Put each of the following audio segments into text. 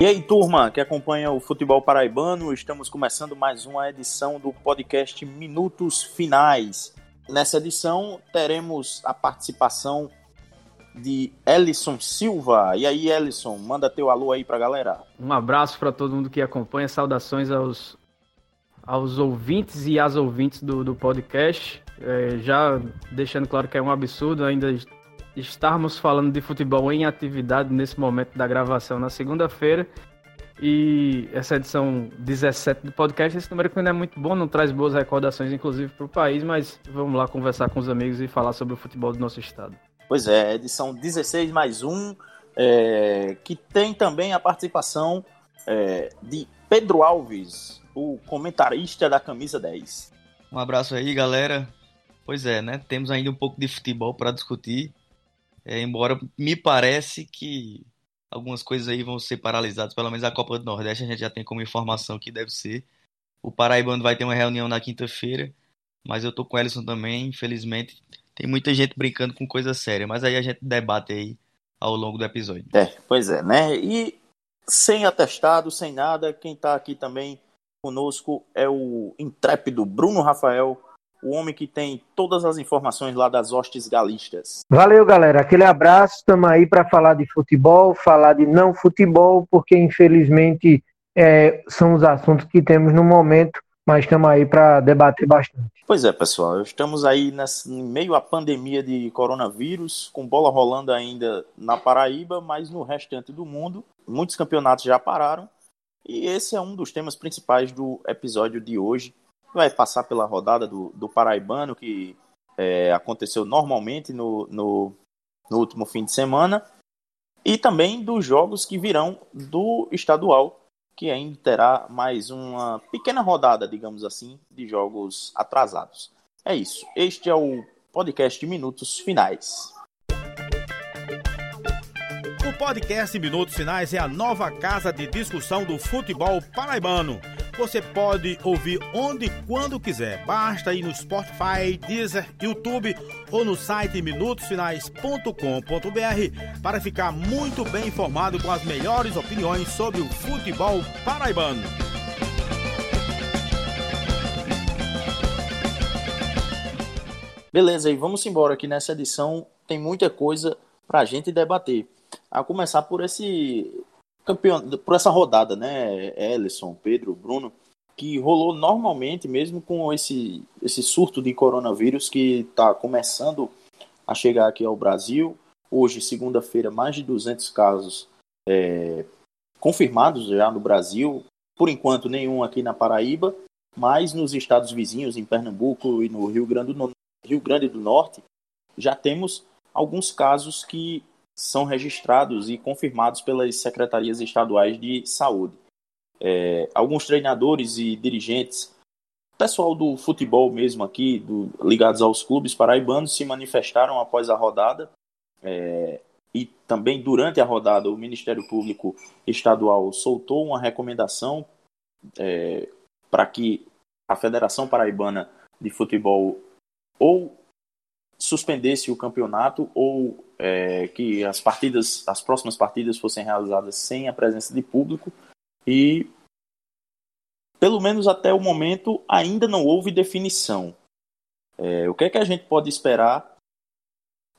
E aí, turma que acompanha o futebol paraibano, estamos começando mais uma edição do podcast Minutos Finais. Nessa edição teremos a participação de Ellison Silva. E aí, Ellison, manda teu alô aí pra galera. Um abraço para todo mundo que acompanha, saudações aos, aos ouvintes e às ouvintes do, do podcast. É, já deixando claro que é um absurdo ainda estarmos falando de futebol em atividade nesse momento da gravação na segunda-feira. E essa edição 17 do podcast, esse número que não é muito bom, não traz boas recordações, inclusive, para o país, mas vamos lá conversar com os amigos e falar sobre o futebol do nosso estado. Pois é, edição 16 mais um, é, que tem também a participação é, de Pedro Alves, o comentarista da camisa 10. Um abraço aí, galera. Pois é, né? Temos ainda um pouco de futebol para discutir. É, embora me parece que algumas coisas aí vão ser paralisadas, pelo menos a Copa do Nordeste a gente já tem como informação que deve ser. O Paraibano vai ter uma reunião na quinta-feira, mas eu tô com o Ellison também, infelizmente. Tem muita gente brincando com coisa séria, mas aí a gente debate aí ao longo do episódio. É, pois é, né? E sem atestado, sem nada, quem tá aqui também conosco é o intrépido Bruno Rafael, o homem que tem todas as informações lá das hostes galistas. Valeu, galera. Aquele abraço. Estamos aí para falar de futebol, falar de não futebol, porque infelizmente é, são os assuntos que temos no momento, mas estamos aí para debater bastante. Pois é, pessoal. Estamos aí em meio à pandemia de coronavírus, com bola rolando ainda na Paraíba, mas no restante do mundo, muitos campeonatos já pararam. E esse é um dos temas principais do episódio de hoje vai passar pela rodada do, do Paraibano, que é, aconteceu normalmente no, no, no, último fim de semana, e também dos jogos que virão do estadual, que ainda terá mais uma pequena rodada, digamos assim, de jogos atrasados. É isso. Este é o podcast Minutos Finais. O podcast Minutos Finais é a nova casa de discussão do futebol paraibano você pode ouvir onde e quando quiser. Basta ir no Spotify, Deezer, YouTube ou no site minutosfinais.com.br para ficar muito bem informado com as melhores opiniões sobre o futebol paraibano. Beleza, e vamos embora aqui nessa edição. Tem muita coisa para a gente debater. A começar por esse por essa rodada, né, Ellison, Pedro, Bruno, que rolou normalmente, mesmo com esse, esse surto de coronavírus que está começando a chegar aqui ao Brasil. Hoje, segunda-feira, mais de 200 casos é, confirmados já no Brasil. Por enquanto, nenhum aqui na Paraíba, mas nos estados vizinhos, em Pernambuco e no Rio Grande Rio Grande do Norte, já temos alguns casos que são registrados e confirmados pelas secretarias estaduais de saúde. É, alguns treinadores e dirigentes, pessoal do futebol mesmo aqui, do, ligados aos clubes paraibanos, se manifestaram após a rodada. É, e também durante a rodada, o Ministério Público Estadual soltou uma recomendação é, para que a Federação Paraibana de Futebol ou suspendesse o campeonato ou é, que as partidas, as próximas partidas fossem realizadas sem a presença de público e pelo menos até o momento ainda não houve definição. É, o que é que a gente pode esperar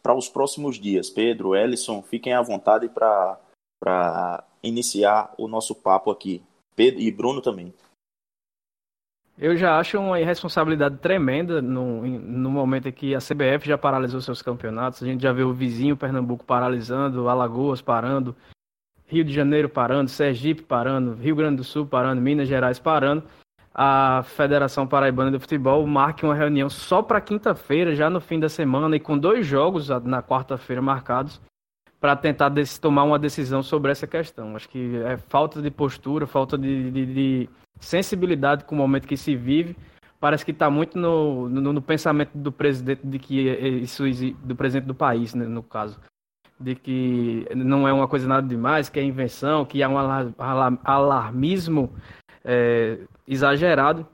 para os próximos dias? Pedro, Ellison, fiquem à vontade para iniciar o nosso papo aqui. Pedro e Bruno também. Eu já acho uma irresponsabilidade tremenda no, no momento em que a CBF já paralisou seus campeonatos. A gente já viu o vizinho Pernambuco paralisando, Alagoas parando, Rio de Janeiro parando, Sergipe parando, Rio Grande do Sul parando, Minas Gerais parando. A Federação Paraibana de Futebol marque uma reunião só para quinta-feira, já no fim da semana, e com dois jogos na quarta-feira marcados, para tentar tomar uma decisão sobre essa questão. Acho que é falta de postura, falta de, de, de sensibilidade com o momento que se vive. Parece que está muito no, no, no, pensamento do presidente de que isso do presidente do país, né, no caso, de que não é uma coisa nada demais, que é invenção, que há um alarmismo é, exagerado,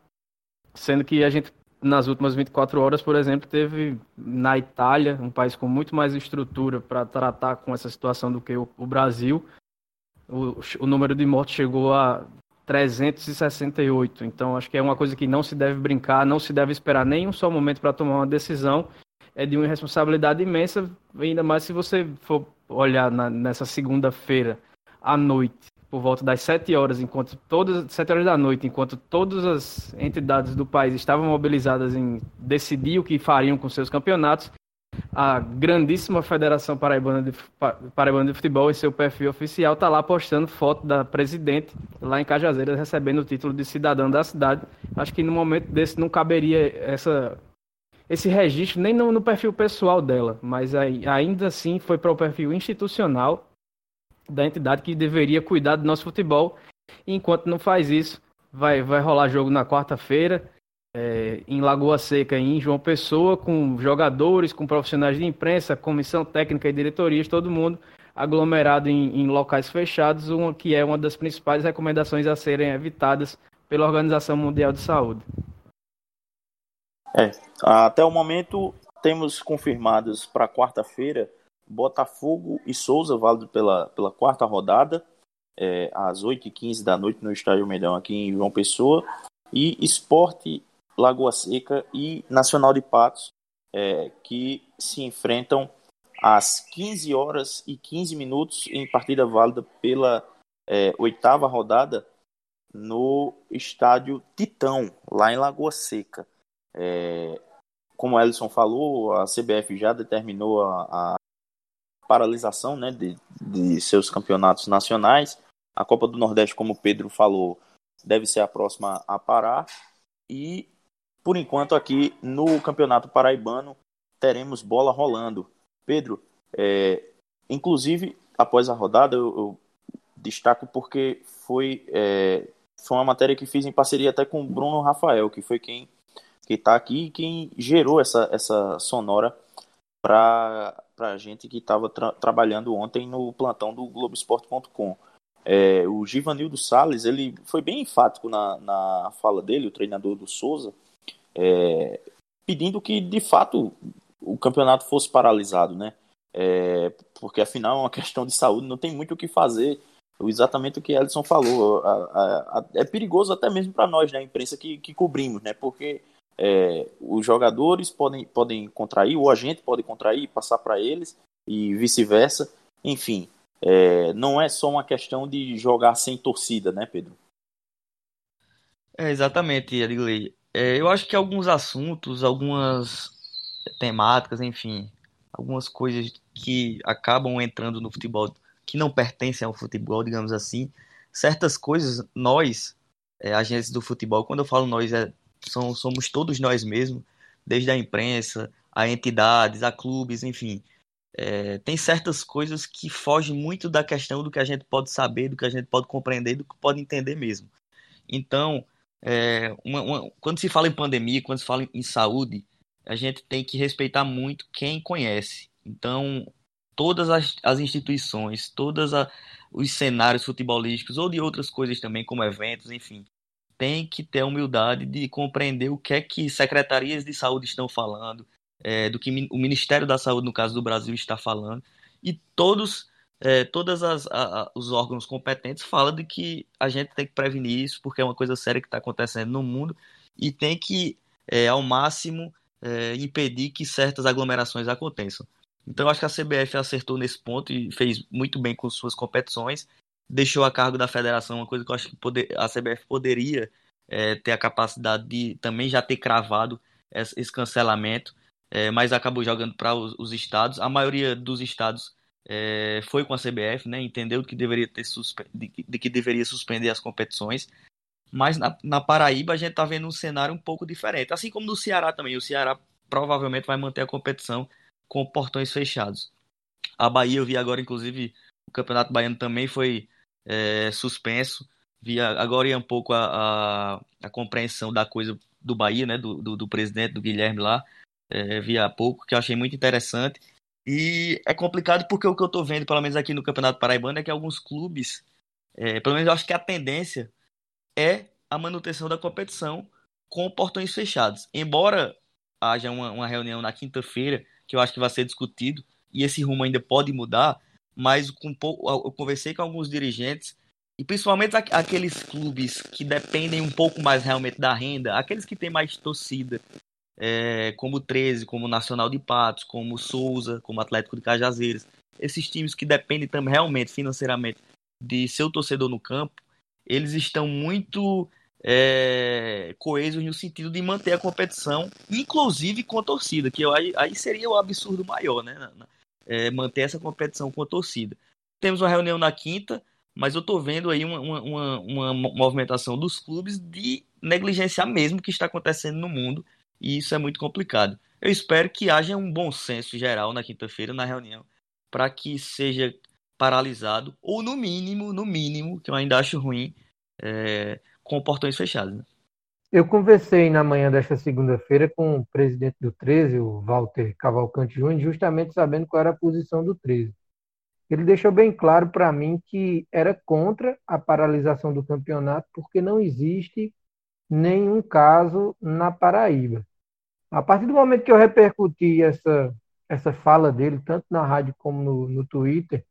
sendo que a gente nas últimas 24 horas, por exemplo, teve na Itália, um país com muito mais estrutura para tratar com essa situação do que o, o Brasil, o, o número de mortos chegou a 368. Então, acho que é uma coisa que não se deve brincar, não se deve esperar nem um só momento para tomar uma decisão. É de uma responsabilidade imensa, ainda mais se você for olhar na, nessa segunda-feira à noite, por volta das 7 horas, enquanto todas 7 horas da noite, enquanto todas as entidades do país estavam mobilizadas em decidir o que fariam com seus campeonatos, a grandíssima Federação Paraibana de, Paraibana de Futebol, em seu perfil oficial, está lá postando foto da presidente lá em Cajazeiras recebendo o título de cidadã da cidade. Acho que no momento desse não caberia essa, esse registro nem no, no perfil pessoal dela, mas aí, ainda assim foi para o perfil institucional da entidade que deveria cuidar do nosso futebol. E enquanto não faz isso, vai, vai rolar jogo na quarta-feira é, em Lagoa Seca em João Pessoa, com jogadores, com profissionais de imprensa, comissão técnica e diretorias, todo mundo aglomerado em, em locais fechados, uma, que é uma das principais recomendações a serem evitadas pela Organização Mundial de Saúde. É, até o momento temos confirmados para quarta-feira Botafogo e Souza, válido pela, pela quarta rodada, é, às 8h15 da noite no Estádio Medão aqui em João Pessoa, e Esporte Lagoa Seca e Nacional de Patos, é, que se enfrentam às 15 horas e 15 minutos em partida válida pela é, oitava rodada no estádio Titão, lá em Lagoa Seca. É, como o Ellison falou, a CBF já determinou a, a paralisação né, de, de seus campeonatos nacionais. A Copa do Nordeste, como o Pedro falou, deve ser a próxima a parar. E por enquanto, aqui no Campeonato Paraibano, teremos bola rolando. Pedro, é, inclusive, após a rodada, eu, eu destaco porque foi, é, foi uma matéria que fiz em parceria até com o Bruno Rafael, que foi quem que está aqui e quem gerou essa, essa sonora para a gente que estava tra trabalhando ontem no plantão do Globoesporte.com. É, o Givanildo Salles ele foi bem enfático na, na fala dele, o treinador do Souza, é, pedindo que de fato o campeonato fosse paralisado, né? É, porque afinal é uma questão de saúde, não tem muito o que fazer. Exatamente o que Ellison falou. A, a, a, é perigoso até mesmo para nós, né, a imprensa que, que cobrimos, né? Porque é, os jogadores podem, podem contrair, o agente pode contrair, passar para eles e vice-versa. Enfim, é, não é só uma questão de jogar sem torcida, né, Pedro? É, exatamente, Edgley. É, eu acho que alguns assuntos, algumas temáticas, enfim, algumas coisas que acabam entrando no futebol que não pertencem ao futebol, digamos assim, certas coisas, nós, é, agentes do futebol, quando eu falo nós, é, são, somos todos nós mesmos, desde a imprensa, a entidades, a clubes, enfim. É, tem certas coisas que fogem muito da questão do que a gente pode saber, do que a gente pode compreender, do que pode entender mesmo. Então, é, uma, uma, quando se fala em pandemia, quando se fala em saúde, a gente tem que respeitar muito quem conhece. Então, todas as, as instituições, todos os cenários futebolísticos ou de outras coisas também, como eventos, enfim, tem que ter a humildade de compreender o que é que secretarias de saúde estão falando, é, do que o Ministério da Saúde, no caso do Brasil, está falando, e todos é, todos os órgãos competentes falam de que a gente tem que prevenir isso, porque é uma coisa séria que está acontecendo no mundo, e tem que, é, ao máximo, é, impedir que certas aglomerações aconteçam. Então, acho que a CBF acertou nesse ponto e fez muito bem com suas competições, deixou a cargo da federação, uma coisa que eu acho que poder, a CBF poderia é, ter a capacidade de também já ter cravado esse cancelamento, é, mas acabou jogando para os, os estados. A maioria dos estados é, foi com a CBF, né, entendeu que deveria ter de, de, que deveria suspender as competições, mas na, na Paraíba a gente está vendo um cenário um pouco diferente, assim como no Ceará também. O Ceará provavelmente vai manter a competição com portões fechados. A Bahia, eu vi agora, inclusive, o Campeonato Baiano também foi é, suspenso. Vi agora um pouco a, a, a, compreensão da coisa do Bahia, né, do, do, do presidente, do Guilherme lá, é, vi há pouco, que eu achei muito interessante. E é complicado porque o que eu tô vendo, pelo menos aqui no Campeonato Paraibano, é que alguns clubes, é, pelo menos eu acho que a tendência é a manutenção da competição com portões fechados. Embora haja uma, uma reunião na quinta-feira, que eu acho que vai ser discutido, e esse rumo ainda pode mudar, mas com pouco, eu conversei com alguns dirigentes e principalmente aqueles clubes que dependem um pouco mais realmente da renda, aqueles que têm mais torcida, é, como o 13, como Nacional de Patos, como Souza, como Atlético de Cajazeiras, esses times que dependem também realmente financeiramente de seu torcedor no campo, eles estão muito é, coesos no sentido de manter a competição, inclusive com a torcida, que aí, aí seria o absurdo maior, né? É, manter essa competição com a torcida. Temos uma reunião na quinta, mas eu estou vendo aí uma, uma, uma, movimentação dos clubes de negligenciar mesmo o que está acontecendo no mundo, e isso é muito complicado. Eu espero que haja um bom senso geral na quinta-feira, na reunião, para que seja paralisado, ou no mínimo, no mínimo, que eu ainda acho ruim, é, com portões fechados. Né? Eu conversei na manhã desta segunda-feira com o presidente do 13, o Walter Cavalcante Júnior, justamente sabendo qual era a posição do 13. Ele deixou bem claro para mim que era contra a paralisação do campeonato, porque não existe nenhum caso na Paraíba. A partir do momento que eu repercuti essa, essa fala dele, tanto na rádio como no, no Twitter,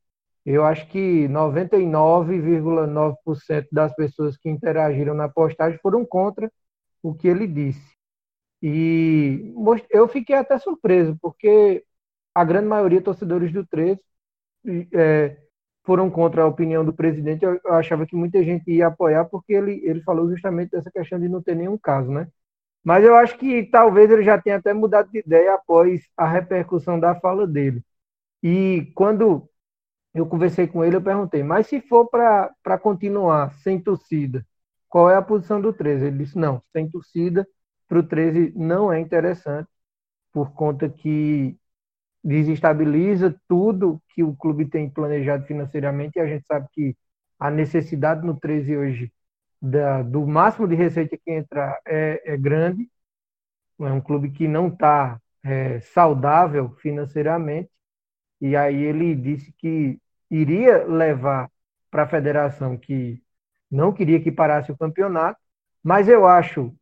eu acho que 99,9% das pessoas que interagiram na postagem foram contra o que ele disse. E eu fiquei até surpreso, porque a grande maioria torcedores do 13 é, foram contra a opinião do presidente. Eu, achava que muita gente ia apoiar, porque ele, ele falou justamente dessa questão de não ter nenhum caso, né? Mas eu acho que talvez ele já tenha até mudado de ideia após a repercussão da fala dele. E quando eu conversei com ele, eu perguntei, mas se for para continuar sem torcida, qual é a posição do 13? Ele disse, não, sem torcida, para o 13 não é interessante, por conta que desestabiliza tudo que o clube tem planejado financeiramente, e a gente sabe que a necessidade no 13 hoje da, do máximo de receita que entra é, é grande, é um clube que não está é, saudável financeiramente, e aí ele disse que iria levar para a federação que não queria que parasse o campeonato, mas eu acho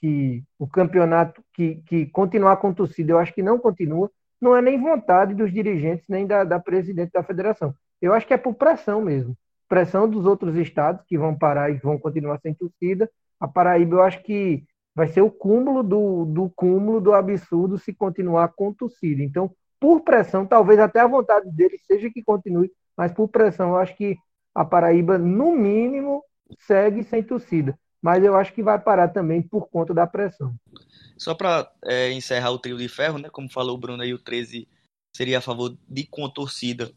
que o campeonato que, que continuar com torcida, eu acho que não continua, não é nem vontade dos dirigentes, nem da, da presidente da federação. Eu acho que é por pressão mesmo. Pressão dos outros estados que vão parar e vão continuar sem torcida. A Paraíba, eu acho que vai ser o cúmulo do, do cúmulo do absurdo se continuar com torcida. Então, por pressão, talvez até a vontade dele seja que continue, mas por pressão, eu acho que a Paraíba, no mínimo, segue sem torcida. Mas eu acho que vai parar também por conta da pressão. Só para é, encerrar o trio de ferro, né? Como falou o Bruno aí, o 13 seria a favor de com torcida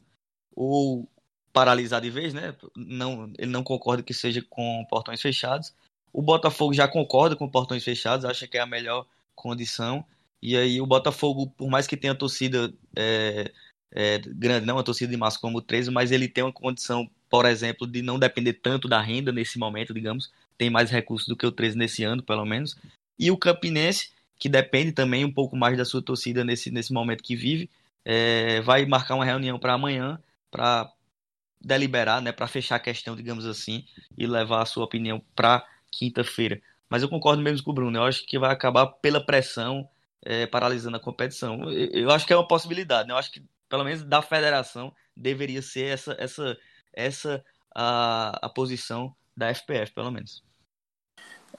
ou paralisar de vez, né? Não, ele não concorda que seja com portões fechados. O Botafogo já concorda com portões fechados, acha que é a melhor condição. E aí o Botafogo, por mais que tenha torcida é, é, grande, não uma torcida de massa como o 13, mas ele tem uma condição, por exemplo, de não depender tanto da renda nesse momento, digamos, tem mais recursos do que o 13 nesse ano, pelo menos. E o Campinense, que depende também um pouco mais da sua torcida nesse, nesse momento que vive, é, vai marcar uma reunião para amanhã para deliberar, né, para fechar a questão, digamos assim, e levar a sua opinião para quinta-feira. Mas eu concordo mesmo com o Bruno, eu acho que vai acabar pela pressão é, paralisando a competição. Eu, acho que é uma possibilidade, né? eu acho que pelo menos da federação deveria ser essa essa essa a, a posição da FPF, pelo menos.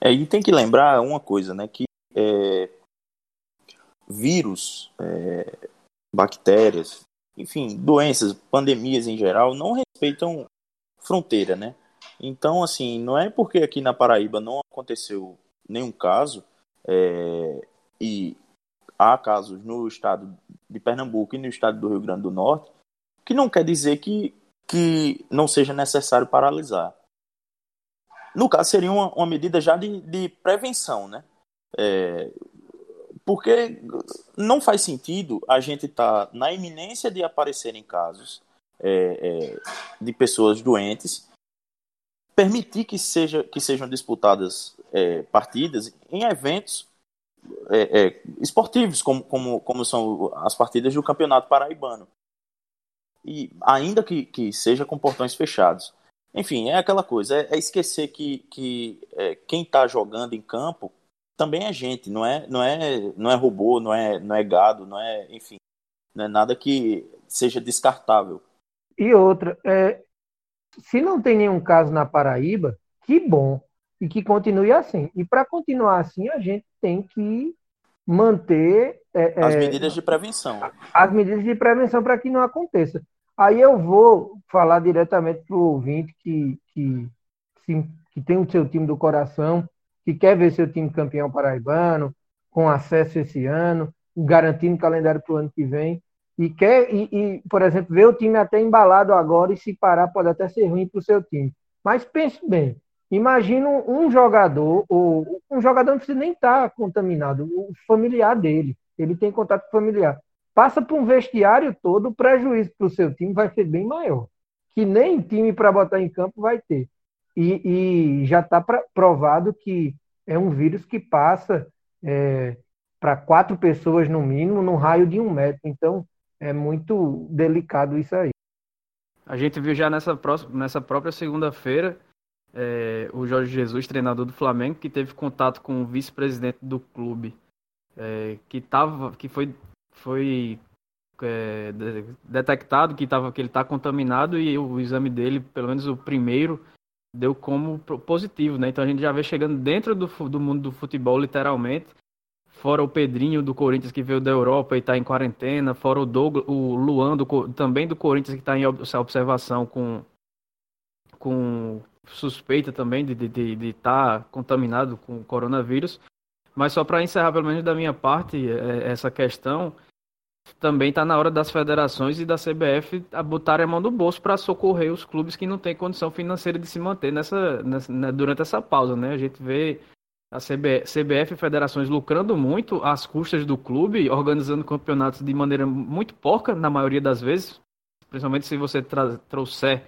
É, e tem que lembrar uma coisa, né? Que é, vírus, é, bactérias, enfim, doenças, pandemias em geral, não respeitam fronteira, né? Então, assim, não é porque aqui na Paraíba não aconteceu nenhum caso, é, e há casos no estado de Pernambuco e no estado do Rio Grande do Norte, que não quer dizer que, que não seja necessário paralisar. No caso, seria uma, uma medida já de, de prevenção, né? É, porque não faz sentido a gente estar tá na iminência de aparecerem casos é, é, de pessoas doentes, permitir que, seja, que sejam disputadas é, partidas em eventos é, é, esportivos, como, como, como são as partidas do Campeonato Paraibano. E ainda que, que seja com portões fechados. Enfim, é aquela coisa, é, esquecer que, que quem está jogando em campo também é gente, não é, não é, não é robô, não é, não é gado, não é, enfim, não é nada que seja descartável. E outra, é, se não tem nenhum caso na Paraíba, que bom. E que continue assim. E para continuar assim, a gente tem que manter. É, as é, medidas de prevenção. As medidas de prevenção para que não aconteça. Aí eu vou falar diretamente para o ouvinte que, que, que tem o seu time do coração, que quer ver seu time campeão paraibano, com acesso esse ano, garantindo calendário para o ano que vem, e quer, e, e, por exemplo, ver o time até embalado agora e se parar pode até ser ruim para o seu time. Mas pense bem, imagina um jogador, ou um jogador não precisa nem estar tá contaminado, o familiar dele, ele tem contato familiar. Passa por um vestiário todo, o prejuízo para o seu time vai ser bem maior. Que nem time para botar em campo vai ter. E, e já está provado que é um vírus que passa é, para quatro pessoas no mínimo, num raio de um metro. Então, é muito delicado isso aí. A gente viu já nessa, próxima, nessa própria segunda-feira é, o Jorge Jesus, treinador do Flamengo, que teve contato com o vice-presidente do clube, é, que, tava, que foi, foi é, detectado que, tava, que ele está contaminado e o exame dele, pelo menos o primeiro, deu como positivo, né? Então a gente já vê chegando dentro do, do mundo do futebol, literalmente, fora o Pedrinho do Corinthians que veio da Europa e está em quarentena, fora o, Douglas, o Luan do, também do Corinthians que está em observação com, com suspeita também de estar de, de, tá contaminado com coronavírus. Mas só para encerrar, pelo menos da minha parte, é, essa questão, também está na hora das federações e da CBF a botarem a mão no bolso para socorrer os clubes que não têm condição financeira de se manter nessa, nessa né, durante essa pausa. Né? A gente vê a CBF e federações lucrando muito às custas do clube, organizando campeonatos de maneira muito porca, na maioria das vezes, principalmente se você trouxer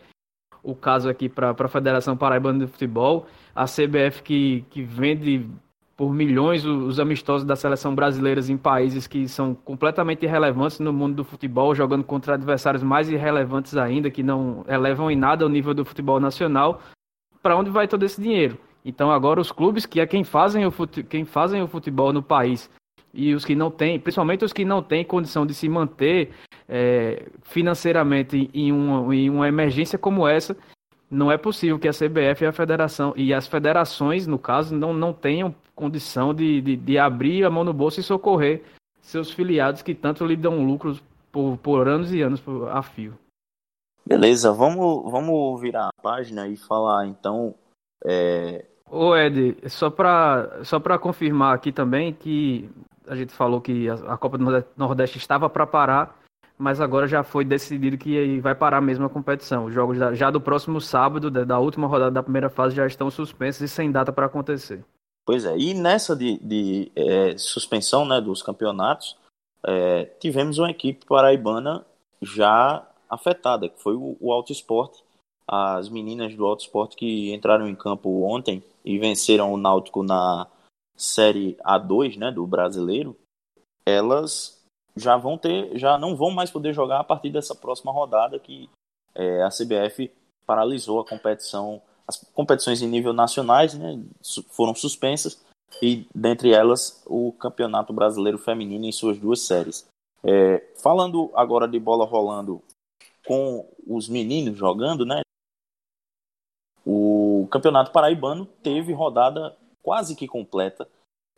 o caso aqui para a Federação Paraibana de Futebol, a CBF que, que vende por milhões os amistosos da seleção brasileira em países que são completamente irrelevantes no mundo do futebol, jogando contra adversários mais irrelevantes ainda, que não elevam em nada o nível do futebol nacional. Para onde vai todo esse dinheiro? Então agora os clubes, que é quem fazem o, fute, quem fazem o futebol no país, e os que não têm, principalmente os que não têm condição de se manter é, financeiramente em uma, em uma emergência como essa, não é possível que a CBF e a federação, e as federações, no caso, não, não tenham condição de, de, de abrir a mão no bolso e socorrer seus filiados que tanto lhe dão lucros por, por anos e anos a fio. Beleza, vamos, vamos virar a página e falar então é, Ô Ed, só para só confirmar aqui também que a gente falou que a, a Copa do Nordeste estava para parar, mas agora já foi decidido que vai parar mesmo a competição. Os jogos já, do próximo sábado, da, da, última rodada da primeira fase, já estão suspensos e sem data para acontecer. Pois é, e nessa de, de é, suspensão né, dos campeonatos, é, tivemos uma equipe paraibana já afetada, que foi o, o Alto Esporte. As meninas do Alto Esporte que entraram em campo ontem e venceram o Náutico na Série A2, né, do brasileiro, elas já vão ter, já não vão mais poder jogar a partir dessa próxima rodada que é, a CBF paralisou a competição, as competições em nível nacionais, né, foram suspensas e dentre elas o Campeonato Brasileiro Feminino em suas duas séries. É, falando agora de bola rolando com os meninos jogando, né? O Campeonato Paraibano teve rodada quase que completa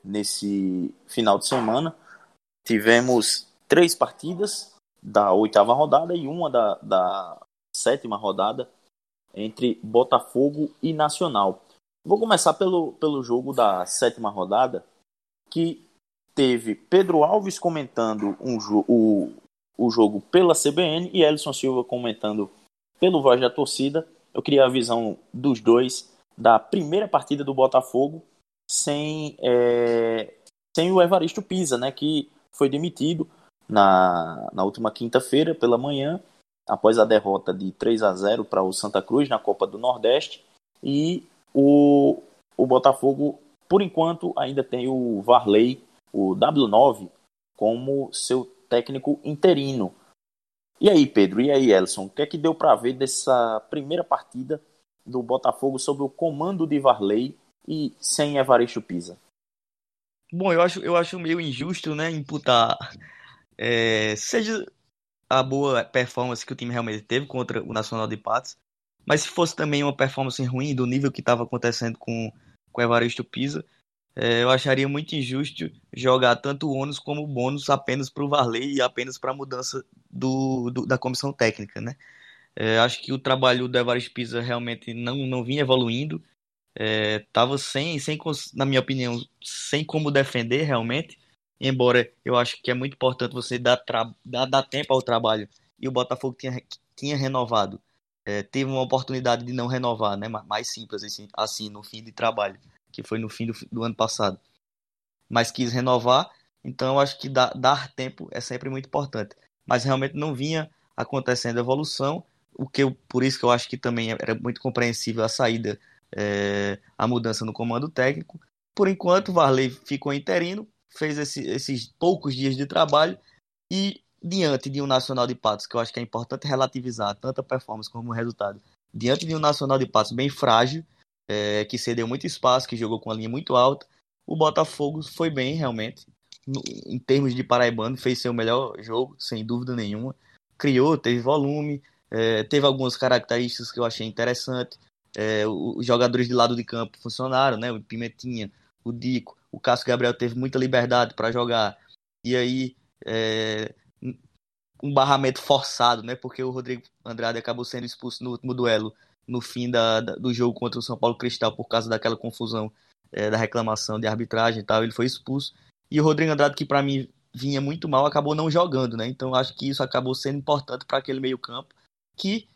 nesse final de semana. Tivemos três partidas da oitava rodada e uma da, da sétima rodada entre Botafogo e Nacional. Vou começar pelo, pelo jogo da sétima rodada, que teve Pedro Alves comentando um jo o, o jogo pela CBN e Elson Silva comentando pelo Voz da Torcida eu queria a visão dos dois da primeira partida do Botafogo sem, é, sem o Evaristo Pisa, né, que foi demitido na, na última quinta-feira pela manhã, após a derrota de 3 a 0 para o Santa Cruz na Copa do Nordeste. E o, o Botafogo, por enquanto, ainda tem o Varley, o W9, como seu técnico interino. E aí, Pedro, e aí, Elson, o que é que deu para ver dessa primeira partida do Botafogo sob o comando de Varley e sem Evaristo Pisa? Bom, eu acho, eu acho meio injusto, né, imputar, é, seja a boa performance que o time realmente teve contra o Nacional de Patos, mas se fosse também uma performance ruim do nível que estava acontecendo com, com o Evaristo Pisa, é, eu acharia muito injusto jogar tanto o ônus como o bônus apenas para o Varley e apenas para a mudança do, do, da comissão técnica, né? É, acho que o trabalho do Evaristo Pisa realmente não, não vinha evoluindo, estava é, sem, sem, na minha opinião, sem como defender realmente, embora eu acho que é muito importante você dar, dar, dar tempo ao trabalho, e o Botafogo tinha, tinha renovado, é, teve uma oportunidade de não renovar, né? mais simples assim, assim no fim de trabalho que foi no fim do, do ano passado. Mas quis renovar, então eu acho que dar, tempo é sempre muito importante. Mas realmente não vinha acontecendo evolução, o que eu, por isso que eu acho que também era muito compreensível a saída, é, a mudança no comando técnico. Por enquanto, Varley ficou interino, fez esse, esses poucos dias de trabalho e diante de um Nacional de Patos, que eu acho que é importante relativizar tanto a performance como o resultado, diante de um Nacional de Patos bem frágil, é, que cedeu muito espaço, que jogou com a linha muito alta. O Botafogo foi bem, realmente. No, em termos de paraibano, fez seu melhor jogo, sem dúvida nenhuma. Criou, teve volume, é, teve algumas características que eu achei interessante. É, os jogadores de lado de campo funcionaram, né? O Pimentinha, o Dico, o Cássio Gabriel teve muita liberdade para jogar. E aí, é, um barramento forçado, né? Porque o Rodrigo Andrade acabou sendo expulso no último duelo no fim da, da, do jogo contra o São Paulo Cristal por causa daquela confusão é, da reclamação de arbitragem e tal, ele foi expulso. E o Rodrigo Andrade, que para mim vinha muito mal, acabou não jogando, né? Então acho que isso acabou sendo importante para aquele meio-campo que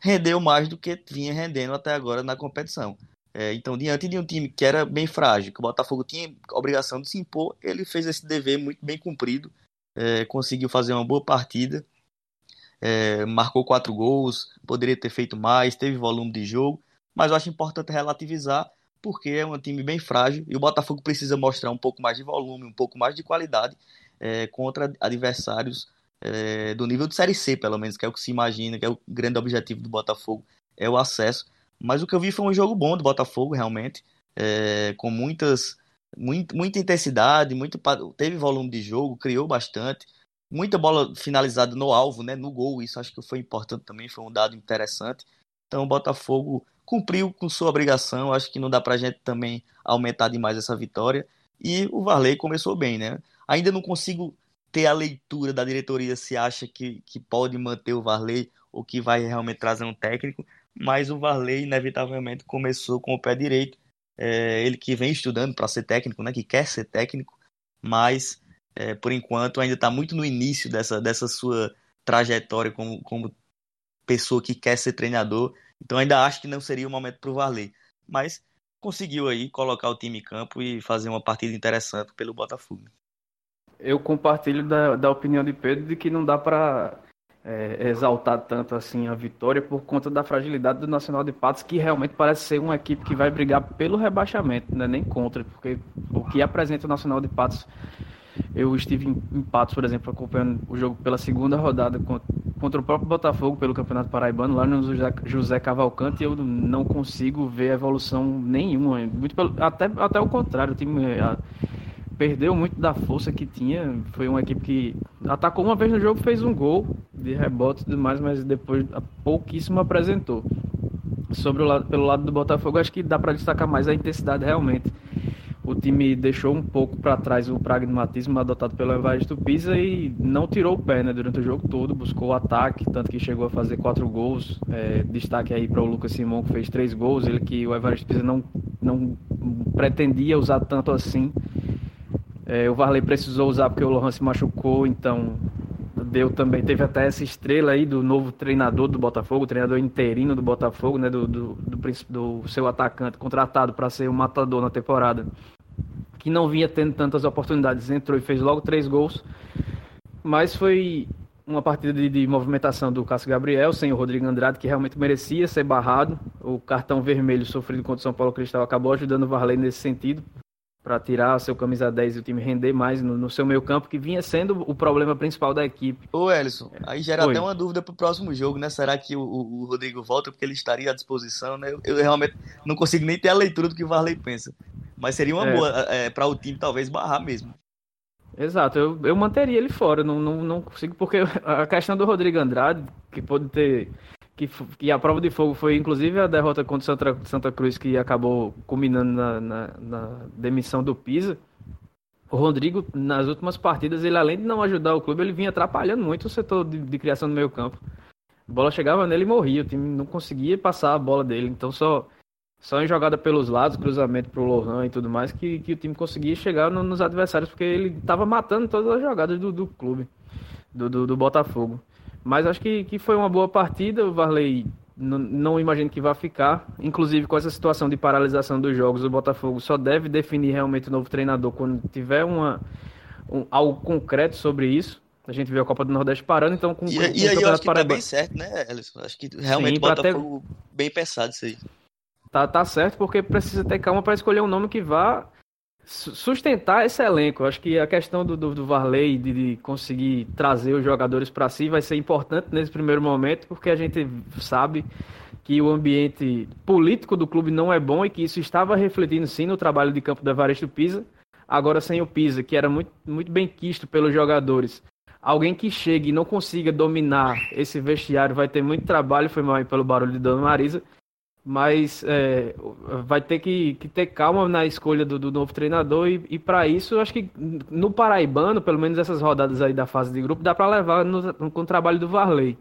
rendeu mais do que vinha rendendo até agora na competição. É, então, diante de um time que era bem frágil, que o Botafogo tinha a obrigação de se impor, ele fez esse dever muito bem cumprido, é, conseguiu fazer uma boa partida é, marcou quatro gols, poderia ter feito mais, teve volume de jogo, mas eu acho importante relativizar porque é um time bem frágil e o Botafogo precisa mostrar um pouco mais de volume, um pouco mais de qualidade é, contra adversários é, do nível de Série C, pelo menos, que é o que se imagina, que é o grande objetivo do Botafogo, é o acesso. Mas o que eu vi foi um jogo bom do Botafogo, realmente, é, com muitas, muito, muita intensidade, muito, teve volume de jogo, criou bastante, muita bola finalizada no alvo, né, no gol, isso acho que foi importante também, foi um dado interessante. Então o Botafogo cumpriu com sua obrigação, acho que não dá pra gente também aumentar demais essa vitória. E o Varley começou bem, né? Ainda não consigo ter a leitura da diretoria se acha que, que pode manter o Varley ou que vai realmente trazer um técnico, mas o Varley inevitavelmente começou com o pé direito. É, ele que vem estudando para ser técnico, né? Que quer ser técnico, mas é, por enquanto, ainda está muito no início dessa, dessa sua trajetória como, como pessoa que quer ser treinador. Então, ainda acho que não seria o momento para o Varley. Mas conseguiu aí colocar o time em campo e fazer uma partida interessante pelo Botafogo. Eu compartilho da, da opinião de Pedro de que não dá para é, exaltar tanto assim a vitória por conta da fragilidade do Nacional de Patos, que realmente parece ser uma equipe que vai brigar pelo rebaixamento, né? nem contra, porque o que apresenta o Nacional de Patos eu estive em, Patos, por exemplo, acompanhando o jogo pela segunda rodada contra, o próprio Botafogo pelo Campeonato Paraibano, lá no José, Cavalcante, eu não consigo ver evolução nenhuma. Muito pelo, até, até o contrário, o time a, perdeu muito da força que tinha. Foi uma equipe que atacou uma vez no jogo, fez um gol de rebote e tudo mais, mas depois pouquíssimo apresentou. Sobre o lado, pelo lado do Botafogo, acho que dá para destacar mais a intensidade realmente o time deixou um pouco para trás o pragmatismo adotado pelo Evaristo Pisa e não tirou o pé né, durante o jogo todo, buscou o ataque, tanto que chegou a fazer quatro gols. É, destaque aí para o Lucas Simão, que fez três gols, ele que o Evaristo Pisa não, não pretendia usar tanto assim. É, o Varley precisou usar porque o Lohan se machucou, então deu também. Teve até essa estrela aí do novo treinador do Botafogo, treinador interino do Botafogo, né? Do, do, do, do seu atacante contratado para ser o matador na temporada que não vinha tendo tantas oportunidades, entrou e fez logo três gols. Mas foi uma partida de, de, movimentação do Cássio Gabriel, sem o Rodrigo Andrade, que realmente merecia ser barrado. O cartão vermelho sofrido contra o São Paulo Cristal acabou ajudando o Varley nesse sentido, para tirar seu camisa 10 e o time render mais no, no, seu meio campo, que vinha sendo o problema principal da equipe. Ô Ellison, aí gera Oi. até uma dúvida pro próximo jogo, né? Será que o, o, Rodrigo volta porque ele estaria à disposição, né? Eu, eu, realmente não consigo nem ter a leitura do que o Varley pensa. Mas seria uma é. boa é, para o time talvez barrar mesmo. Exato, eu, eu manteria ele fora, não, não, não consigo, porque a questão do Rodrigo Andrade, que pode ter. Que, que a prova de fogo foi inclusive a derrota contra Santa, Santa Cruz, que acabou culminando na, na, na demissão do Pisa. O Rodrigo, nas últimas partidas, ele além de não ajudar o clube, ele vinha atrapalhando muito o setor de, de criação do meio campo. A bola chegava nele e morria, o time não conseguia passar a bola dele, então só só em jogada pelos lados, cruzamento pro Lohan e tudo mais, que, que o time conseguia chegar no, nos adversários, porque ele estava matando todas as jogadas do, do clube, do, do, do, Botafogo. Mas acho que, que foi uma boa partida, o Varley não, não imagino que vá ficar. Inclusive, com essa situação de paralisação dos jogos, o Botafogo só deve definir realmente o novo treinador quando tiver uma, um, algo concreto sobre isso. A gente viu a Copa do Nordeste parando, então com, e, com e aí eu acho que tá bem certo, né, Ellison? Acho que realmente Sim, o Botafogo ter... bem pensado isso aí. Tá, tá certo, porque precisa ter calma para escolher um nome que vá sustentar esse elenco. Acho que a questão do, do, do Varley de, de, conseguir trazer os jogadores para si vai ser importante nesse primeiro momento, porque a gente sabe que o ambiente político do clube não é bom e que isso estava refletindo sim no trabalho de campo do Evaristo Pisa. Agora sem o Pisa, que era muito, muito bem quisto pelos jogadores, alguém que chegue e não consiga dominar esse vestiário vai ter muito trabalho, foi mal pelo barulho de Dona Marisa mas é, vai ter que, que, ter calma na escolha do, do novo treinador e, e para isso acho que no Paraibano, pelo menos essas rodadas aí da fase de grupo, dá para levar no, com o trabalho do Varley.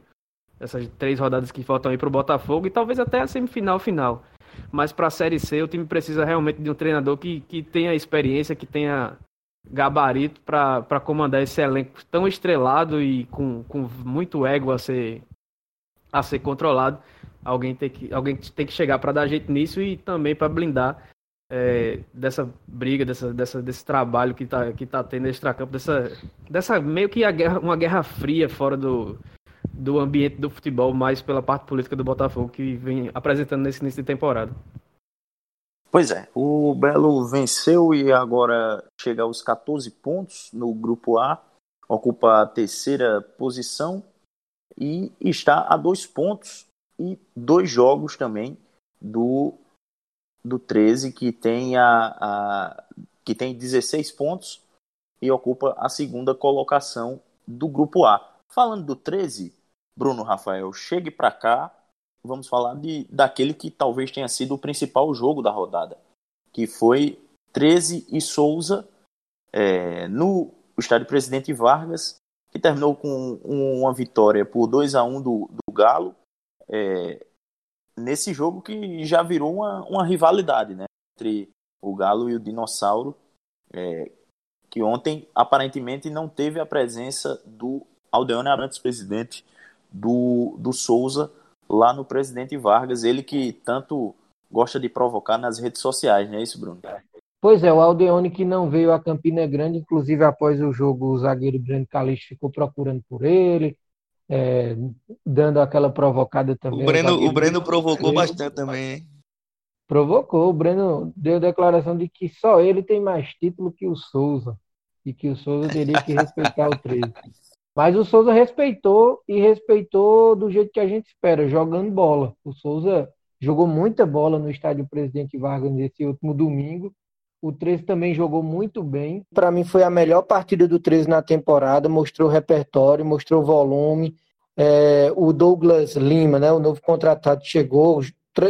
Essas três rodadas que faltam aí para o Botafogo e talvez até a semifinal final. Mas para a Série C o time precisa realmente de um treinador que, que tenha experiência, que tenha gabarito para comandar esse elenco tão estrelado e com, com muito ego a ser, a ser controlado Alguém tem que, alguém tem que chegar para dar jeito nisso e também para blindar é, dessa briga, dessa, dessa, desse trabalho que está que tá tendo extracampo, dessa, dessa meio que guerra, uma guerra fria fora do, do ambiente do futebol, mais pela parte política do Botafogo que vem apresentando nesse início de temporada. Pois é, o Belo venceu e agora chega aos 14 pontos no grupo A, ocupa a terceira posição e está a dois pontos e dois jogos também do, do 13, que tem, a, a, que tem 16 pontos e ocupa a segunda colocação do grupo A. Falando do 13, Bruno Rafael, chegue para cá, vamos falar de, daquele que talvez tenha sido o principal jogo da rodada, que foi 13 e Souza é, no estádio Presidente Vargas, que terminou com uma vitória por 2 a 1 do, do Galo é, nesse jogo que já virou uma, uma rivalidade né, entre o Galo e o Dinossauro, é, que ontem aparentemente não teve a presença do Aldeone Arantes, presidente do, do Souza, lá no presidente Vargas, ele que tanto gosta de provocar nas redes sociais, não é isso, Bruno? Pois é, o Aldeone que não veio a Campina Grande, inclusive após o jogo, o zagueiro Breno Calixto ficou procurando por ele, é, dando aquela provocada também. O Breno, o Breno provocou bastante também, hein? Provocou. O Breno deu declaração de que só ele tem mais título que o Souza. E que o Souza teria que respeitar o 13. Mas o Souza respeitou e respeitou do jeito que a gente espera, jogando bola. O Souza jogou muita bola no estádio Presidente Vargas nesse último domingo o 13 também jogou muito bem. Para mim foi a melhor partida do 13 na temporada, mostrou repertório, mostrou volume. É, o Douglas Lima, né, o novo contratado, chegou,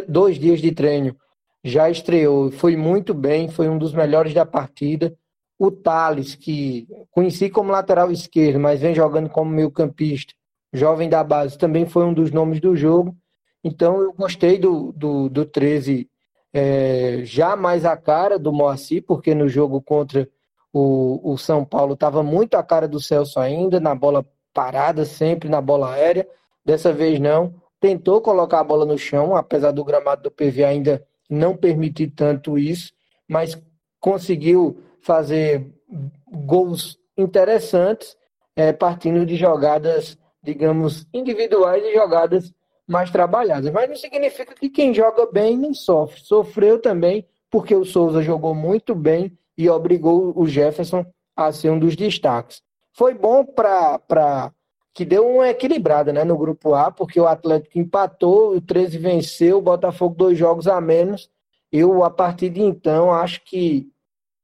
dois dias de treino, já estreou, foi muito bem, foi um dos melhores da partida. O Thales, que conheci como lateral esquerdo, mas vem jogando como meio campista, jovem da base, também foi um dos nomes do jogo. Então eu gostei do, do, do 13 é, já mais a cara do Moacir, porque no jogo contra o, o São Paulo estava muito a cara do Celso ainda, na bola parada, sempre na bola aérea. Dessa vez não. Tentou colocar a bola no chão, apesar do gramado do PV ainda não permitir tanto isso, mas conseguiu fazer gols interessantes, é, partindo de jogadas, digamos, individuais e jogadas mais trabalhadas. Mas não significa que quem joga bem nem sofre. Sofreu também porque o Souza jogou muito bem e obrigou o Jefferson a ser um dos destaques. Foi bom para que deu uma equilibrada né, no grupo A, porque o Atlético empatou, o 13 venceu, o Botafogo dois jogos a menos. Eu, a partir de então, acho que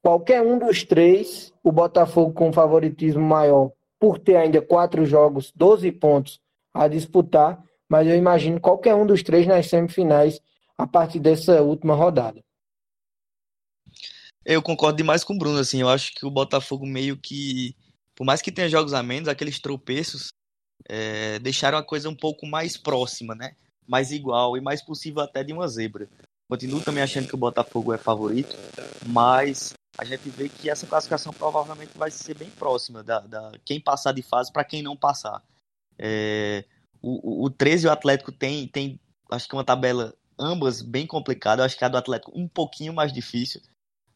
qualquer um dos três, o Botafogo com favoritismo maior, por ter ainda quatro jogos, 12 pontos a disputar, mas eu imagino qualquer um dos três nas semifinais a partir dessa última rodada. Eu concordo demais com o Bruno, assim, eu acho que o Botafogo meio que, por mais que tenha jogos a menos, aqueles tropeços é, deixaram a coisa um pouco mais próxima, né? Mais igual e mais possível até de uma zebra. Continuo também achando que o Botafogo é favorito, mas a gente vê que essa classificação provavelmente vai ser bem próxima da, da quem passar de fase para quem não passar. É, o, o 13 e o Atlético tem, tem, acho que uma tabela ambas bem complicada. Eu acho que a do Atlético um pouquinho mais difícil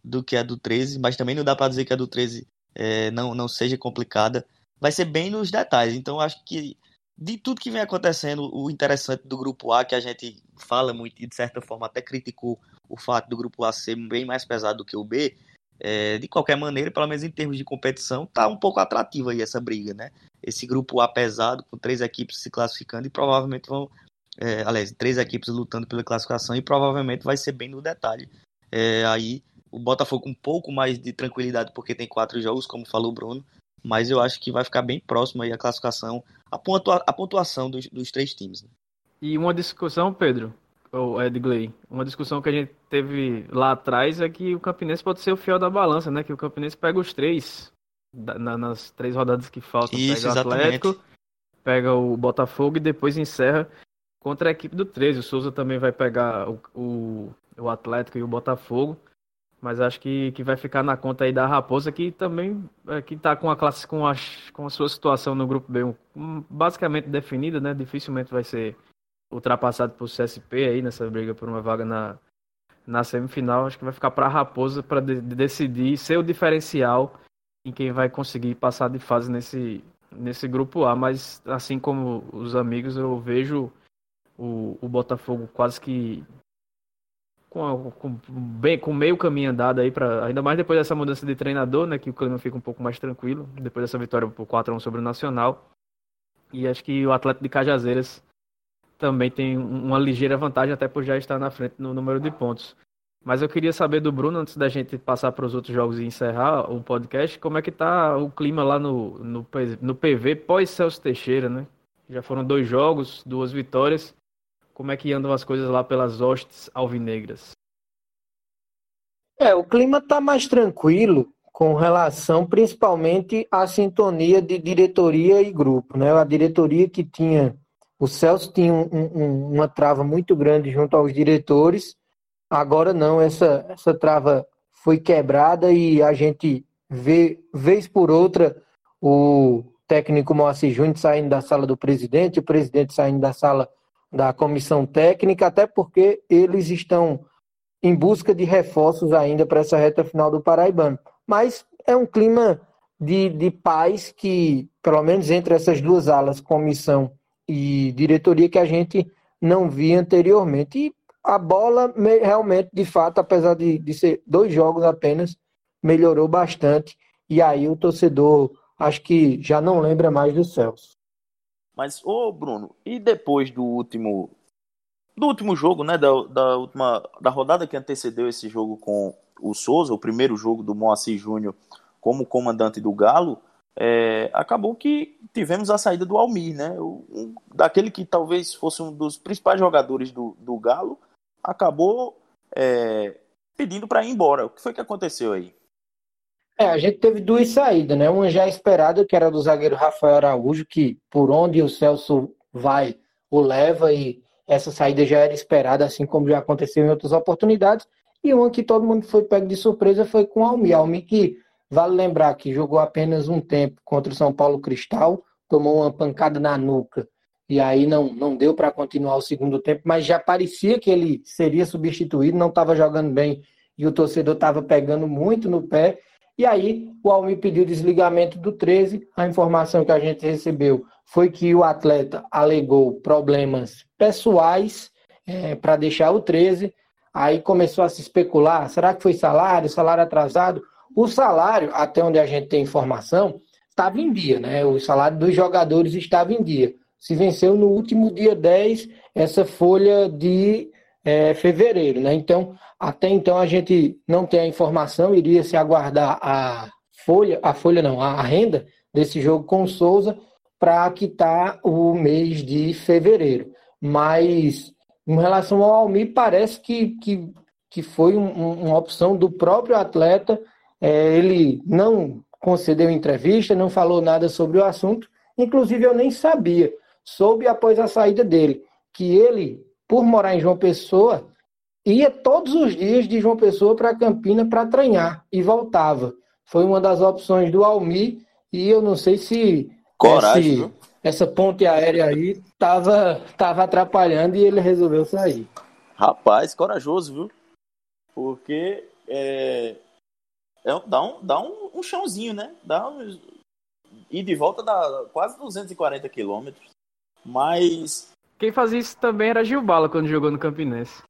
do que a do 13, mas também não dá para dizer que a do 13 é, não, não seja complicada. Vai ser bem nos detalhes. Então, acho que de tudo que vem acontecendo, o interessante do grupo A, que a gente fala muito e de certa forma até criticou o fato do grupo A ser bem mais pesado do que o B, é, de qualquer maneira, pelo menos em termos de competição, tá um pouco atrativa aí essa briga, né? Esse grupo A pesado, com três equipes se classificando e provavelmente vão. É, aliás, três equipes lutando pela classificação e provavelmente vai ser bem no detalhe. É, aí o Botafogo com um pouco mais de tranquilidade porque tem quatro jogos, como falou o Bruno, mas eu acho que vai ficar bem próximo aí a classificação, a, pontua, a pontuação dos, dos três times. Né? E uma discussão, Pedro, ou Edgley, uma discussão que a gente teve lá atrás é que o Campinense pode ser o fiel da balança, né? Que o Campinense pega os três na, nas três rodadas que faltam. Isso, pega o Atlético, pega o Botafogo e depois encerra contra a equipe do 13. O Souza também vai pegar o, o, o Atlético e o Botafogo. Mas acho que, que vai ficar na conta aí da Raposa, que também é, que tá com a classe com a, com a sua situação no grupo B basicamente definida, né? Dificilmente vai ser ultrapassado por CSP aí nessa briga por uma vaga na, na semifinal. Acho que vai ficar para a Raposa para de, de decidir ser o diferencial em quem vai conseguir passar de fase nesse, nesse grupo A. Mas assim como os amigos, eu vejo o, o Botafogo quase que com, com, bem, com meio caminho andado aí, para ainda mais depois dessa mudança de treinador, né, que o clima fica um pouco mais tranquilo, depois dessa vitória por 4x1 sobre o Nacional. E acho que o atleta de Cajazeiras também tem uma ligeira vantagem, até por já estar na frente no número de pontos. Mas eu queria saber do Bruno, antes da gente passar para os outros jogos e encerrar o podcast, como é que tá o clima lá no, no, no PV pós-Celso Teixeira, né? Já foram dois jogos, duas vitórias como é que andam as coisas lá pelas hostes alvinegras? É, o clima está mais tranquilo com relação principalmente à sintonia de diretoria e grupo. Né? A diretoria que tinha. O Celso tinha um, um, uma trava muito grande junto aos diretores, agora não, essa, essa trava foi quebrada e a gente vê, vez por outra, o técnico Moacir Júnior saindo da sala do presidente, o presidente saindo da sala da comissão técnica, até porque eles estão em busca de reforços ainda para essa reta final do Paraibano. Mas é um clima de, de paz que, pelo menos entre essas duas alas, comissão e diretoria, que a gente não via anteriormente. E a bola realmente, de fato, apesar de, de ser dois jogos apenas, melhorou bastante. E aí o torcedor acho que já não lembra mais do Celso. Mas, ô Bruno, e depois do último do último jogo, né, da, da última da rodada que antecedeu esse jogo com o Souza, o primeiro jogo do Moacir Júnior como comandante do Galo, é, acabou que tivemos a saída do Almir, né, um, daquele que talvez fosse um dos principais jogadores do, do Galo, acabou é, pedindo para ir embora. O que foi que aconteceu aí? É, a gente teve duas saídas, né? Uma já esperada, que era do zagueiro Rafael Araújo, que por onde o Celso vai, o leva, e essa saída já era esperada, assim como já aconteceu em outras oportunidades. E uma que todo mundo foi pego de surpresa foi com o Almi. Almi que, vale lembrar, que jogou apenas um tempo contra o São Paulo Cristal, tomou uma pancada na nuca, e aí não, não deu para continuar o segundo tempo, mas já parecia que ele seria substituído, não estava jogando bem, e o torcedor estava pegando muito no pé, e aí o Almir pediu desligamento do 13. A informação que a gente recebeu foi que o atleta alegou problemas pessoais é, para deixar o 13. Aí começou a se especular: será que foi salário, salário atrasado? O salário, até onde a gente tem informação, estava em dia, né? O salário dos jogadores estava em dia. Se venceu no último dia 10 essa folha de é, fevereiro, né? Então, até então a gente não tem a informação, iria se aguardar a folha, a folha não, a renda desse jogo com o Souza para quitar o mês de fevereiro. Mas em relação ao Almir, parece que, que, que foi um, uma opção do próprio atleta. É, ele não concedeu entrevista, não falou nada sobre o assunto. Inclusive, eu nem sabia. Soube após a saída dele que ele, por morar em João Pessoa, ia todos os dias de João Pessoa para Campina para treinar e voltava. Foi uma das opções do Almir e eu não sei se Coragem, esse, essa ponte aérea aí tava, tava atrapalhando e ele resolveu sair. Rapaz, corajoso, viu? Porque é, dá, um, dá um, um chãozinho, né? Dá um, e de volta dá quase 240 quilômetros. Mas. Quem fazia isso também era Gil Bala quando jogou no Campinense.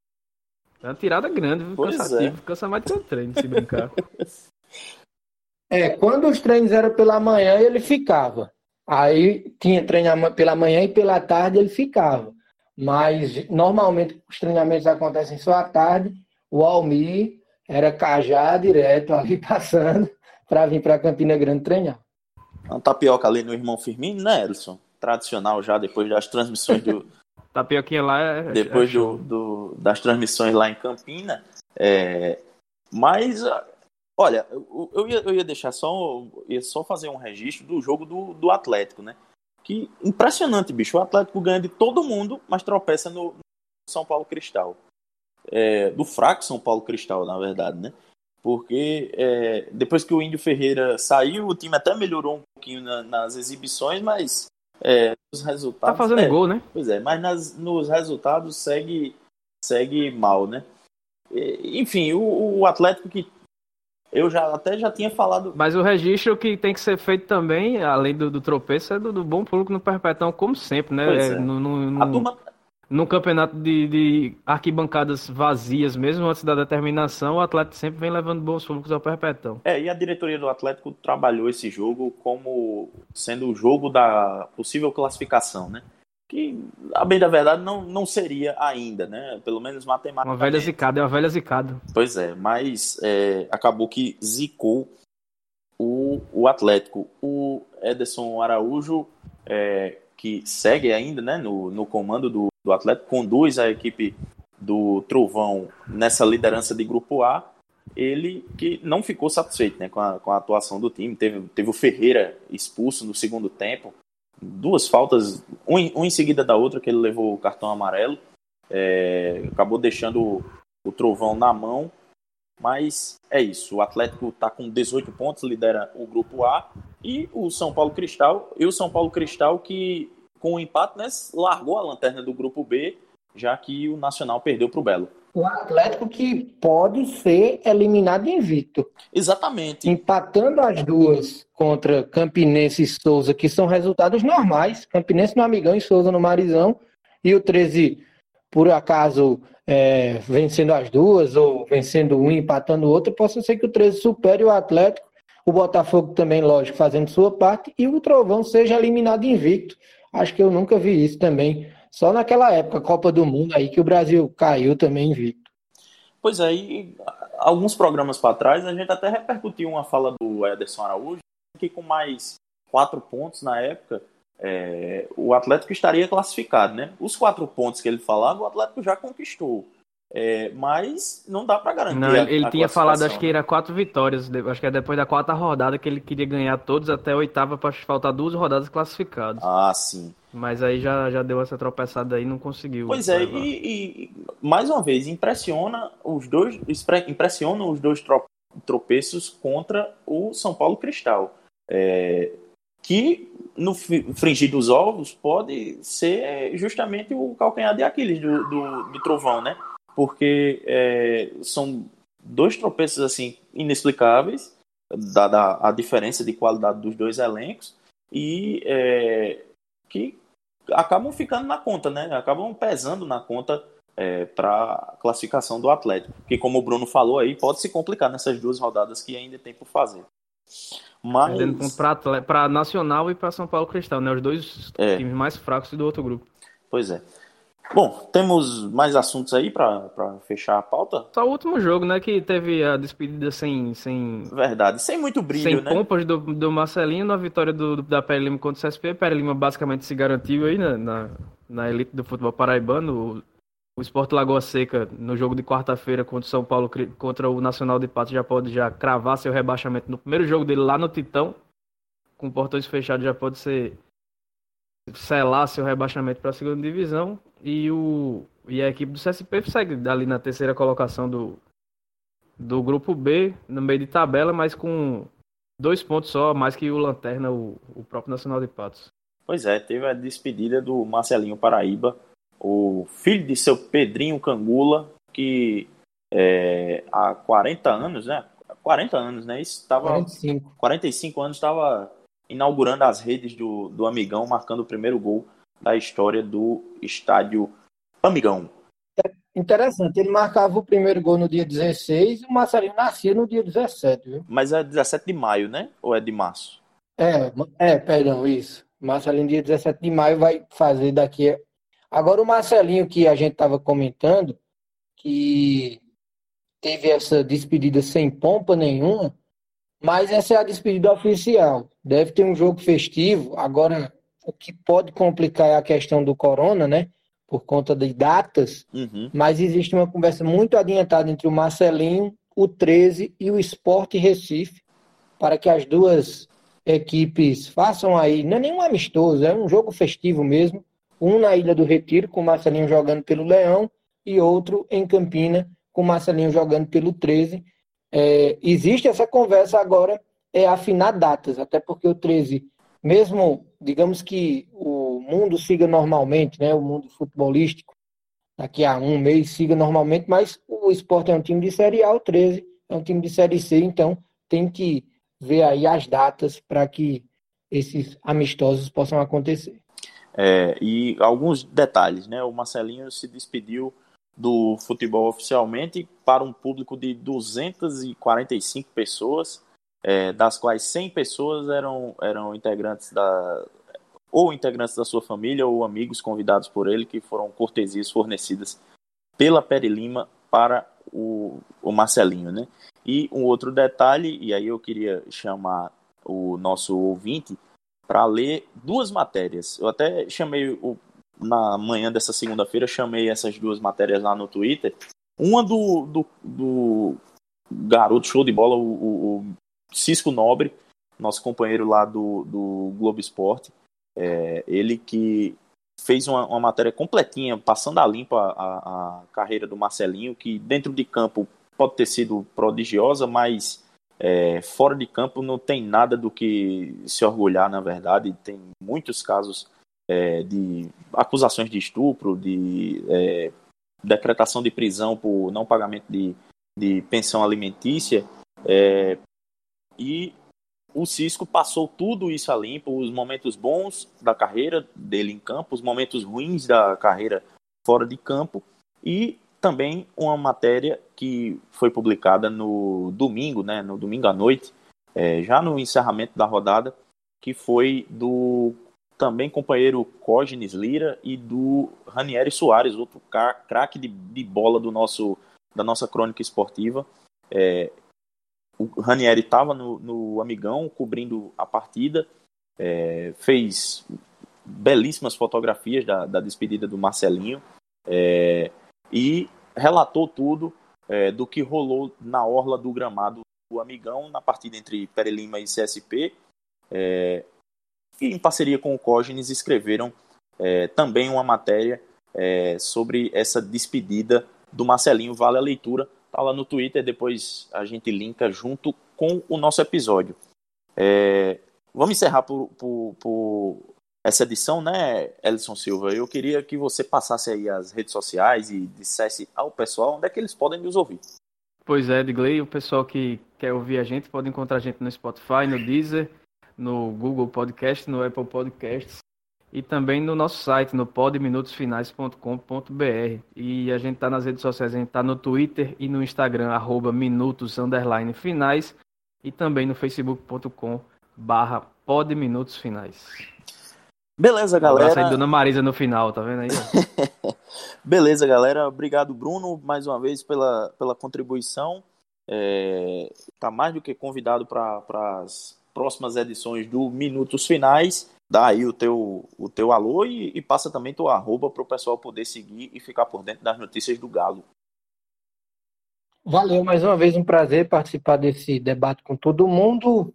É uma tirada grande, viu? Pois cansativo. é. Cansa mais do que o treino, se brincar. É, quando os treinos eram pela manhã, ele ficava. Aí tinha treino pela manhã e pela tarde ele ficava. Mas normalmente os treinamentos acontecem só à tarde. O Almir era cajar direto ali passando para vir para Campina Grande treinar. Uma tapioca ali no irmão Firmino, né, Elson? Tradicional já depois das transmissões do. Tapioquinha lá é. depois é do, do- das transmissões lá em Campina. É, mas, ah, olha, eu, eu ia, eu ia deixar só, ia só fazer um registro do jogo do, do Atlético, né? Que impressionante, bicho. O Atlético ganha de todo mundo, mas tropeça no São Paulo Cristal. É, do fraco São Paulo Cristal, na verdade, né? Porque é, depois que o Índio Ferreira saiu, o time até melhorou um pouquinho na- nas exibições, mas é, os resultados. Tá fazendo é, gol, né? Pois é, mas nas- nos resultados segue, segue mal, né? E, Enfim, o, o Atlético que eu já até já tinha falado. Mas o registro que tem que ser feito também, além do, do tropeço, é do, do bom público no Perpetão, como sempre, né? É, é. no, no, A no- turma, num campeonato de, de arquibancadas vazias, mesmo antes da determinação, o Atlético sempre vem levando bons públicos ao Perpetão. é, e a diretoria do Atlético trabalhou esse jogo como sendo o jogo da possível classificação, né? Que, a bem da verdade, não, não seria ainda, né? Pelo menos Uma matematicamente. velha zicada, é uma velha zicada. Pois é, mas é, acabou que zicou o, o Atlético. O Ederson Araújo, é, que segue ainda né, no, no comando do, do Atlético, conduz a equipe do Trovão nessa liderança de Grupo A. Ele que não ficou satisfeito né, com, a, com a atuação do time. Teve, teve o Ferreira expulso no segundo tempo. Duas faltas, um, em- um em seguida da outra, que ele levou o cartão amarelo. É, acabou deixando o, o Trovão na mão. Mas é isso. O Atlético está com 18 pontos, lidera o grupo A. E o São Paulo Cristal. E o São Paulo Cristal que, com o empate, né, largou a lanterna do grupo B, já que o Nacional perdeu para o Belo. O Atlético que pode ser eliminado invicto. Exatamente. Empatando as duas contra Campinense e Souza, que são resultados normais. Campinense no Amigão e Souza no Marizão. E o 13, por acaso, é, vencendo as duas, ou vencendo um empatando o outro, possa ser que o 13 supere o Atlético. O Botafogo também, lógico, fazendo sua parte. E o Trovão seja eliminado invicto. Acho que eu nunca vi isso também. Só naquela época, Copa do Mundo, aí que o Brasil caiu também invicto. Pois é, e alguns programas para trás a gente até repercutiu uma fala do Ederson Araújo, que com mais quatro pontos na época, é, o Atlético estaria classificado, né? Os quatro pontos que ele falava, o Atlético já conquistou. É, mas não dá para garantir. Não, a- ele, ele a tinha falado, acho que né? era quatro vitórias. Acho que é depois da quarta rodada que ele queria ganhar todos até a oitava para faltar duas rodadas classificados. Ah, sim. Mas aí já, já deu essa tropeçada aí e não conseguiu. Pois é, e, e, mais uma vez, impressiona os dois, expre- impressiona os dois tro- tropeços contra o São Paulo Cristal. É, que no fringir dos ovos pode ser justamente o calcanhar de Aquiles do, do, do Trovão, né? Porque é, são dois tropeços assim inexplicáveis, dada a diferença de qualidade dos dois elencos, e é, que acabam ficando na conta, né? Acabam pesando na conta para a classificação do Atlético. Que, como o Bruno falou aí, pode se complicar nessas duas rodadas que ainda tem por fazer. Perdendo Mas, ponto pra Nacional e pra São Paulo Cristal, né? Os dois É. times mais fracos do outro grupo. pois é. Bom, temos mais assuntos aí para fechar a pauta? Só o último jogo, né? Que teve a despedida sem. sem... Verdade, sem muito brilho, sem né? Pompas do, do Marcelinho na vitória do, da Pere Lima contra o CSP. Pere Lima basicamente se garantiu aí na, na, na elite do futebol paraibano. O, o Sport Lagoa Seca, no jogo de quarta-feira contra o São Paulo, contra o Nacional de Patos, já pode já cravar seu rebaixamento no primeiro jogo dele lá no Titão. Com portões fechados, já pode ser selar seu rebaixamento para a segunda divisão e, o, e a equipe do CSP segue ali na terceira colocação do, do grupo B, no meio de tabela, mas com dois pontos só, mais que o Lanterna, o, o próprio Nacional de Patos. Pois é, teve a despedida do Marcelinho Paraíba, o filho de seu Pedrinho Cangula, que é, há 40 anos, né? 40 anos, né? Estava 45. 45 anos estava inaugurando as redes do, do Amigão, marcando o primeiro gol da história do estádio Amigão. Interessante, ele marcava o primeiro gol no dia 16 e o Marcelinho nascia no dia 17, viu? Mas é 17 de maio, né? Ou é de março? É, é, perdão, isso. Marcelinho, dia 17 de maio, vai fazer daqui. Agora, o Marcelinho, que a gente estava comentando, que teve essa despedida sem pompa nenhuma, mas essa é a despedida oficial. Deve ter um jogo festivo. Agora, o que pode complicar é a questão do corona, né? Por conta de datas. Uhum. Mas existe uma conversa muito adiantada entre o Marcelinho, o 13 e o Esporte Recife, para que as duas equipes façam aí, não é nenhum amistoso, é um jogo festivo mesmo. Um na Ilha do Retiro, com o Marcelinho jogando pelo Leão, e outro em Campina, com o Marcelinho jogando pelo 13 é, existe essa conversa agora, é afinar datas, até porque o 13, mesmo, digamos que o mundo siga normalmente, né, o mundo futebolístico, daqui a um mês siga normalmente, mas o esporte é um time de Série A, o 13 é um time de Série C, então tem que ver aí as datas para que esses amistosos possam acontecer. É, e alguns detalhes, né? O Marcelinho se despediu do futebol oficialmente para um público de 245 pessoas, é, das quais 100 pessoas eram, eram integrantes da ou integrantes da sua família ou amigos convidados por ele que foram cortesias fornecidas pela Peri Lima para o, o Marcelinho, né? E um outro detalhe, e aí eu queria chamar o nosso ouvinte para ler duas matérias. Eu até chamei o na manhã dessa segunda-feira, chamei essas duas matérias lá no Twitter. Uma do, do, do garoto show de bola, o, o, Cisco Nobre, nosso companheiro lá do, do Globo Esporte. É, ele que fez uma, uma, matéria completinha, passando a limpa a, a, carreira do Marcelinho, que dentro de campo pode ter sido prodigiosa, mas é, fora de campo não tem nada do que se orgulhar, na verdade. Tem muitos casos é, de acusações de estupro, de é, decretação de prisão por não pagamento de, de pensão alimentícia. É, e o Cisco passou tudo isso a limpo, os momentos bons da carreira dele em campo, os momentos ruins da carreira fora de campo e também uma matéria que foi publicada no domingo, né, no domingo à noite, é, já no encerramento da rodada, que foi do também companheiro Cógenes Lira e do Ranieri Soares, outro craque de, de, bola do nosso, da nossa crônica esportiva. É, o Ranieri estava no, no, Amigão cobrindo a partida, é, fez belíssimas fotografias da, da despedida do Marcelinho é, e relatou tudo é, do que rolou na orla do gramado do Amigão na partida entre Pere Lima e CSP. É, e em parceria com o Cógenes escreveram é, também uma matéria é, sobre essa despedida do Marcelinho. Vale a leitura, tá lá no Twitter, depois a gente linka junto com o nosso episódio. É, vamos encerrar por, por, por, essa edição, né, Elison Silva? Eu queria que você passasse aí as redes sociais e dissesse ao pessoal onde é que eles podem nos ouvir. Pois é, Edgley, o pessoal que quer ouvir a gente pode encontrar a gente no Spotify, no Deezer, no Google Podcast, no Apple Podcasts e também no nosso site, no podminutosfinais.com.br. E a gente está nas redes sociais, a gente está no Twitter e no Instagram, arroba minutos, underline, finais, e também no facebook.com barra podminutosfinais. Beleza, galera. Um aí, Dona Marisa no final, tá vendo aí? Beleza, galera. Obrigado, Bruno, mais uma vez pela, pela contribuição. É, tá mais do que convidado para as próximas edições do Minutos Finais. Dá aí o teu, o teu alô e, e passa também tua arroba para o pessoal poder seguir e ficar por dentro das notícias do Galo. Valeu, mais uma vez um prazer participar desse debate com todo mundo.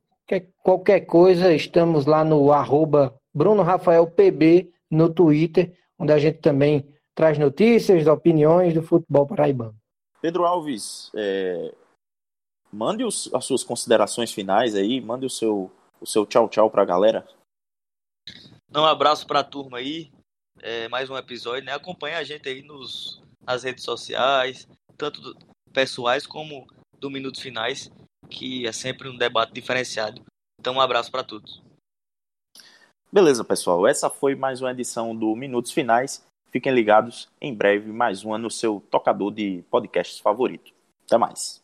Qualquer coisa, estamos lá no arroba Bruno Rafael PB no Twitter, onde a gente também traz notícias, opiniões do futebol paraibano. Pedro Alves, é, mande os, as suas considerações finais aí, mande o seu, o seu tchau tchau para a galera. Um abraço para a turma aí, é, mais um episódio, né? Acompanha a gente aí nos, nas redes sociais, tanto pessoais como do Minutos Finais, que é sempre um debate diferenciado. Então, um abraço para todos. Beleza, pessoal. Essa foi mais uma edição do Minutos Finais. Fiquem ligados, em breve mais uma no seu tocador de podcasts favorito. Até mais.